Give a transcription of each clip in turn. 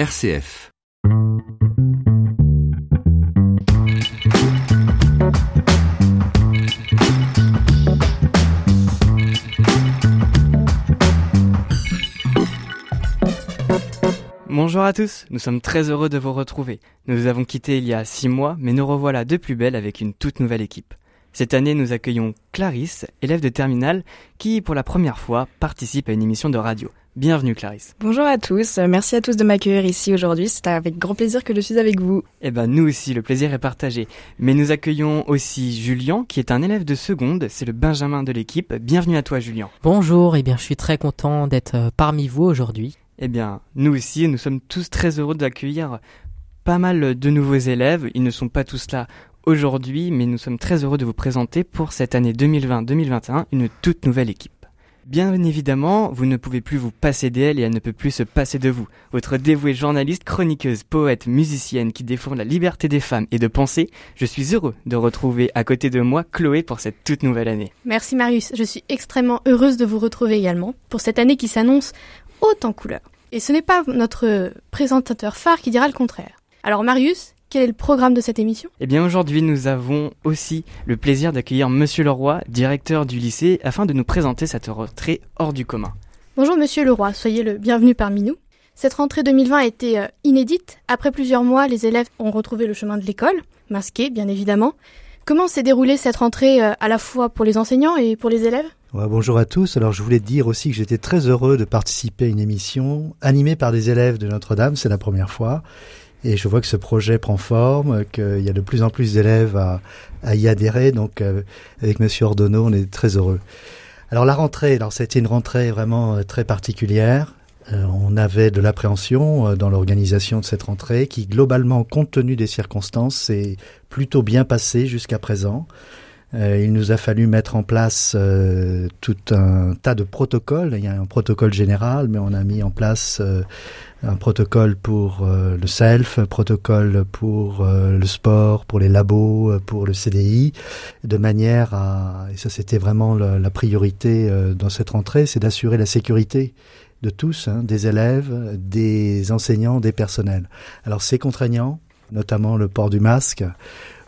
RCF. Bonjour à tous, nous sommes très heureux de vous retrouver. Nous vous avons quitté il y a six mois, mais nous revoilà de plus belle avec une toute nouvelle équipe. Cette année, nous accueillons Clarisse, élève de terminale, qui, pour la première fois, participe à une émission de radio. Bienvenue Clarisse. Bonjour à tous, merci à tous de m'accueillir ici aujourd'hui, c'est avec grand plaisir que je suis avec vous. Eh ben nous aussi, le plaisir est partagé. Mais nous accueillons aussi Julien, qui est un élève de seconde, c'est le Benjamin de l'équipe. Bienvenue à toi Julien. Bonjour, eh bien je suis très content d'être euh, parmi vous aujourd'hui. Eh bien, nous aussi, nous sommes tous très heureux d'accueillir pas mal de nouveaux élèves. Ils ne sont pas tous là aujourd'hui, mais nous sommes très heureux de vous présenter pour cette année 2020-2021 une toute nouvelle équipe. Bien évidemment, vous ne pouvez plus vous passer d'elle et elle ne peut plus se passer de vous. Votre dévouée journaliste, chroniqueuse, poète, musicienne qui défend la liberté des femmes et de penser, je suis heureux de retrouver à côté de moi Chloé pour cette toute nouvelle année. Merci Marius, je suis extrêmement heureuse de vous retrouver également pour cette année qui s'annonce haute en couleurs. Et ce n'est pas notre présentateur phare qui dira le contraire. Alors Marius, quel est le programme de cette émission? Eh bien aujourd'hui nous avons aussi le plaisir d'accueillir Monsieur Leroy, directeur du lycée, afin de nous présenter cette rentrée hors du commun. Bonjour Monsieur Leroy, soyez le bienvenu parmi nous. Cette rentrée 2020 a été euh, inédite. Après plusieurs mois, les élèves ont retrouvé le chemin de l'école, masqués bien évidemment. Comment s'est déroulée cette rentrée euh, à la fois pour les enseignants et pour les élèves? Ouais, bonjour à tous. Alors je voulais dire aussi que j'étais très heureux de participer à une émission animée par des élèves de Notre-Dame, c'est la première fois. Et je vois que ce projet prend forme, qu'il y a de plus en plus d'élèves à, à, y adhérer. Donc euh, avec Monsieur Ordonneau, on est très heureux. Alors la rentrée, alors été une rentrée vraiment euh, très particulière. Euh, on avait de l'appréhension dans l'organisation de cette rentrée qui, globalement, compte tenu des circonstances, s'est plutôt bien passée jusqu'à présent. Euh, il nous a fallu mettre en place euh, tout un tas de protocoles. Il y a un protocole général, mais on a mis en place euh, un protocole pour euh, le self, un protocole pour euh, le sport, pour les labos, pour le CDI, de manière à, et ça c'était vraiment la, la priorité dans cette rentrée, c'est d'assurer la sécurité de tous, hein, des élèves, des enseignants, des personnels. Alors c'est contraignant, notamment le port du masque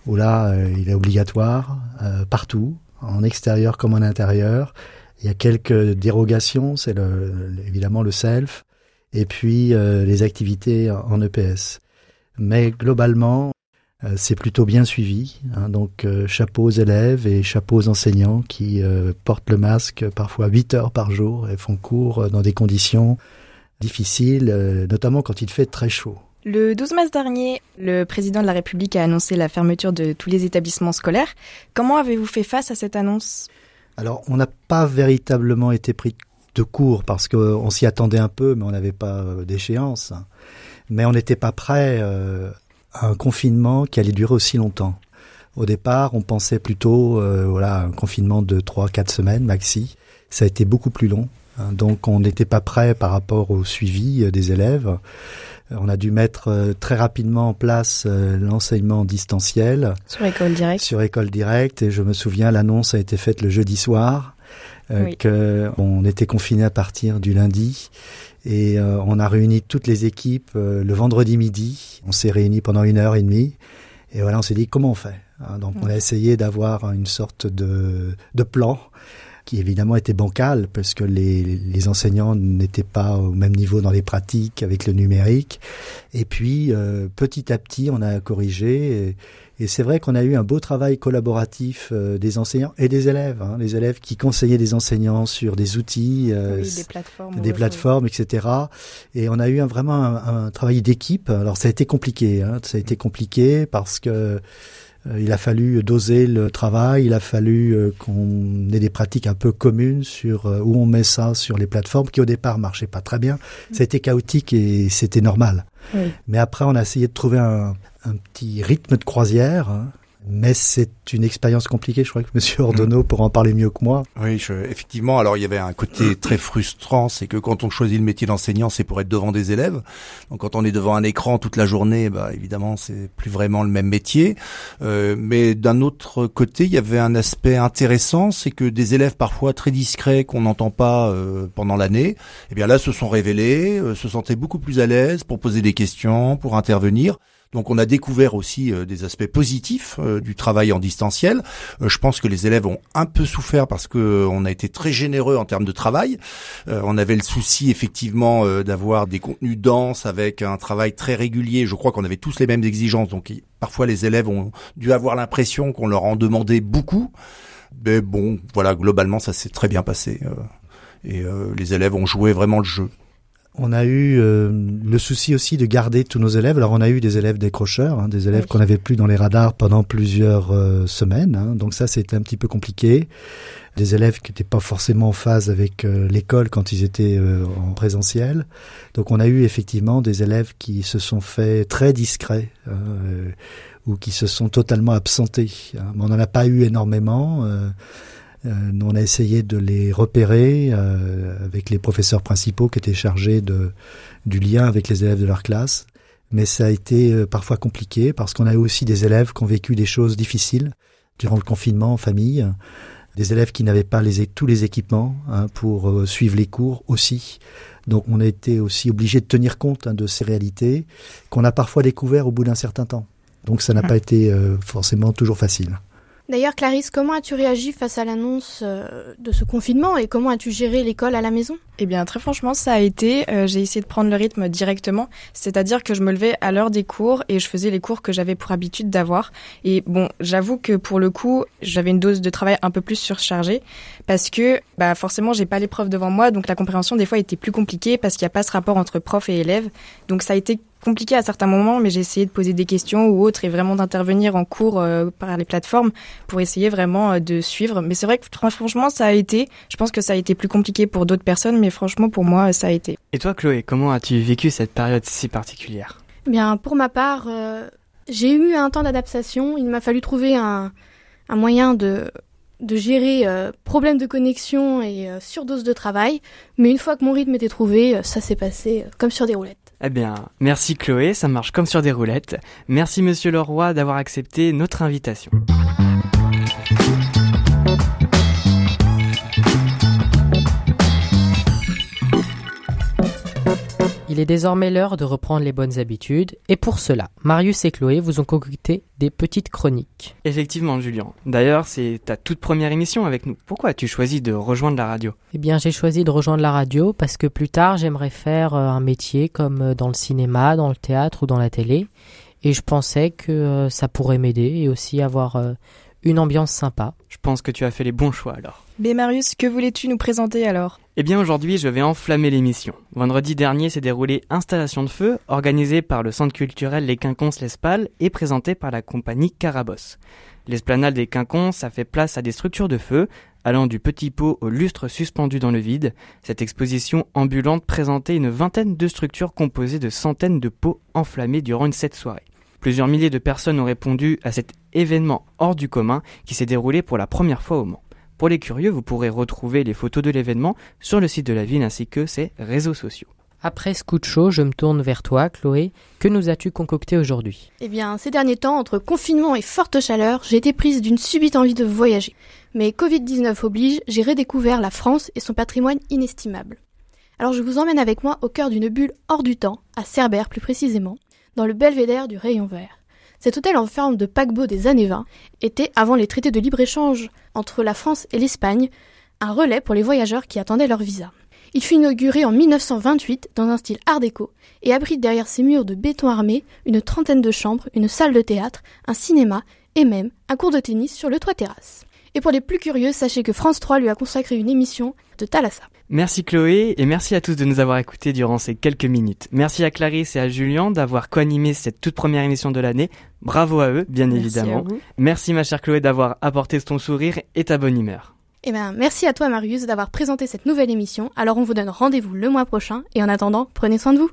où là, euh, il est obligatoire euh, partout, en extérieur comme en intérieur. Il y a quelques dérogations, c'est le, évidemment le self, et puis euh, les activités en EPS. Mais globalement, euh, c'est plutôt bien suivi. Hein, donc euh, chapeau aux élèves et chapeau aux enseignants qui euh, portent le masque parfois 8 heures par jour et font cours dans des conditions difficiles, notamment quand il fait très chaud. Le 12 mars dernier, le président de la République a annoncé la fermeture de tous les établissements scolaires. Comment avez-vous fait face à cette annonce? Alors, on n'a pas véritablement été pris de court parce qu'on s'y attendait un peu, mais on n'avait pas d'échéance. Mais on n'était pas prêt euh, à un confinement qui allait durer aussi longtemps. Au départ, on pensait plutôt euh, voilà, un confinement de 3-4 semaines maxi. Ça a été beaucoup plus long. Hein, donc on n'était pas prêt par rapport au suivi euh, des élèves. On a dû mettre euh, très rapidement en place euh, l'enseignement distanciel. Sur école directe. Sur école directe. Et je me souviens, l'annonce a été faite le jeudi soir, euh, Oui. qu'on était confiné à partir du lundi. Et euh, on a réuni toutes les équipes euh, le vendredi midi. On s'est réunis pendant une heure et demie. Et voilà, on s'est dit comment on fait. Hein, donc on a essayé d'avoir une sorte de, de plan qui évidemment était bancal parce que les, les enseignants n'étaient pas au même niveau dans les pratiques avec le numérique. Et puis euh, petit à petit, on a corrigé. Et, et c'est vrai qu'on a eu un beau travail collaboratif euh, des enseignants et des élèves. Hein, les élèves qui conseillaient des enseignants sur des outils, euh, Oui, des plateformes. des plateformes, etc. Et on a eu un, vraiment un, un travail d'équipe. Alors ça a été compliqué. Hein, ça a été compliqué parce que il a fallu doser le travail, il a fallu euh, qu'on ait des pratiques un peu communes sur euh, où on met ça sur les plateformes qui au départ marchaient pas très bien. A été chaotique et c'était normal. Oui. Mais après, on a essayé de trouver un, un petit rythme de croisière. Mais c'est une expérience compliquée. Je crois que Monsieur Ordonneau mm. pourra en parler mieux que moi. Oui, je, effectivement. Alors il y avait un côté très frustrant, c'est que quand on choisit le métier d'enseignant, c'est pour être devant des élèves. Donc quand on est devant un écran toute la journée, bah évidemment c'est plus vraiment le même métier. Euh, mais d'un autre côté, il y avait un aspect intéressant, c'est que des élèves parfois très discrets qu'on n'entend pas euh, pendant l'année, eh bien là se sont révélés, euh, se sentaient beaucoup plus à l'aise pour poser des questions, pour intervenir. Donc on a découvert aussi euh, des aspects positifs euh, du travail en distanciel. Euh, je pense que les élèves ont un peu souffert parce que on a été très généreux en termes de travail. on avait le souci effectivement d'avoir des contenus denses avec un travail très régulier. Je crois qu'on avait tous les mêmes exigences. Donc parfois les élèves ont dû avoir l'impression qu'on leur en demandait beaucoup. Mais bon, voilà, globalement ça s'est très bien passé. et les élèves ont joué vraiment le jeu. On a eu euh, le souci aussi de garder tous nos élèves. Alors on a eu des élèves décrocheurs, hein, des élèves qu'on n'avait plus dans les radars pendant plusieurs euh, semaines. Hein. donc ça c'était un petit peu compliqué. Des élèves qui n'étaient pas forcément en phase avec euh, l'école quand ils étaient en présentiel. Donc on a eu effectivement des élèves qui se sont fait très discrets hein, ou qui se sont totalement absentés. Hein. Mais on n'en a pas eu énormément. Euh, on a essayé de les repérer euh, avec les professeurs principaux qui étaient chargés de, du lien avec les élèves de leur classe. Mais ça a été euh, parfois compliqué parce qu'on a eu aussi des élèves qui ont vécu des choses difficiles durant le confinement en famille, des élèves qui n'avaient pas les, tous les équipements hein, pour suivre les cours aussi. Donc on a été aussi obligé de tenir compte hein, de ces réalités qu'on a parfois découvert au bout d'un certain temps. Donc ça n'a mmh. pas été forcément toujours facile. D'ailleurs, Clarisse, comment as-tu réagi face à l'annonce euh, de ce confinement et comment as-tu géré l'école à la maison? Eh bien, très franchement, ça a été, euh, j'ai essayé de prendre le rythme directement, c'est-à-dire que je me levais à l'heure des cours et je faisais les cours que j'avais pour habitude d'avoir. Et bon, j'avoue que pour le coup, j'avais une dose de travail un peu plus surchargée parce que bah forcément, j'ai pas l'épreuve devant moi, donc la compréhension des fois était plus compliquée parce qu'il n'y a pas ce rapport entre prof et élève. Donc ça a été compliqué à certains moments, mais j'ai essayé de poser des questions ou autres et vraiment d'intervenir en cours euh, par les plateformes pour essayer vraiment euh, de suivre. Mais c'est vrai que franchement, ça a été. Je pense que ça a été plus compliqué pour d'autres personnes, mais franchement, pour moi, ça a été. Et toi, Chloé, comment as-tu vécu cette période si particulière? Bien, pour ma part, euh, j'ai eu un temps d'adaptation. Il m'a fallu trouver un, un moyen de de gérer euh, problèmes de connexion et surdose de travail. Mais une fois que mon rythme était trouvé, ça s'est passé comme sur des roulettes. Eh bien, merci Chloé, ça marche comme sur des roulettes. Merci Monsieur Leroy d'avoir accepté notre invitation. Il est désormais l'heure de reprendre les bonnes habitudes, et pour cela, Marius et Chloé vous ont concocté des petites chroniques. Effectivement, Julien. D'ailleurs, c'est ta toute première émission avec nous. Pourquoi as-tu choisi de rejoindre la radio? Eh bien, j'ai choisi de rejoindre la radio parce que plus tard, j'aimerais faire euh, un métier comme euh, dans le cinéma, dans le théâtre ou dans la télé, et je pensais que euh, ça pourrait m'aider et aussi avoir une ambiance sympa. Je pense que tu as fait les bons choix alors. Mais Marius, que voulais-tu nous présenter alors? Eh bien aujourd'hui je vais enflammer l'émission. Vendredi dernier s'est déroulé Installation de feu, organisée par le Centre culturel Les Quinconces l'Espal et présentée par la compagnie Carabosse. L'esplanade des Quinconces a fait place à des structures de feu, allant du petit pot au lustre suspendu dans le vide. Cette exposition ambulante présentait une vingtaine de structures composées de centaines de pots enflammés durant une cette soirée. Plusieurs milliers de personnes ont répondu à cet événement hors du commun qui s'est déroulé pour la première fois au Mans. Pour les curieux, vous pourrez retrouver les photos de l'événement sur le site de la ville ainsi que ses réseaux sociaux. Après ce coup de chaud, je me tourne vers toi, Chloé. Que nous as-tu concocté aujourd'hui? Eh bien, ces derniers temps, entre confinement et forte chaleur, j'ai été prise d'une subite envie de voyager. Mais Covid-19 oblige, j'ai redécouvert la France et son patrimoine inestimable. Alors je vous emmène avec moi au cœur d'une bulle hors du temps, à Cerbère plus précisément, dans le belvédère du rayon vert. Cet hôtel en forme de paquebot des années 20 était, avant les traités de libre-échange entre la France et l'Espagne, un relais pour les voyageurs qui attendaient leur visa. Il fut inauguré en 1928 dans un style art déco et abrite derrière ses murs de béton armé une trentaine de chambres, une salle de théâtre, un cinéma et même un cours de tennis sur le toit terrasse. Et pour les plus curieux, sachez que France 3 lui a consacré une émission de Thalassa. Merci Chloé et merci à tous de nous avoir écoutés durant ces quelques minutes. Merci à Clarisse et à Julien d'avoir co-animé cette toute première émission de l'année. Bravo à eux, bien évidemment. Merci ma chère Chloé d'avoir apporté ton sourire et ta bonne humeur. Eh ben, merci à toi Marius d'avoir présenté cette nouvelle émission. Alors on vous donne rendez-vous le mois prochain et en attendant, prenez soin de vous.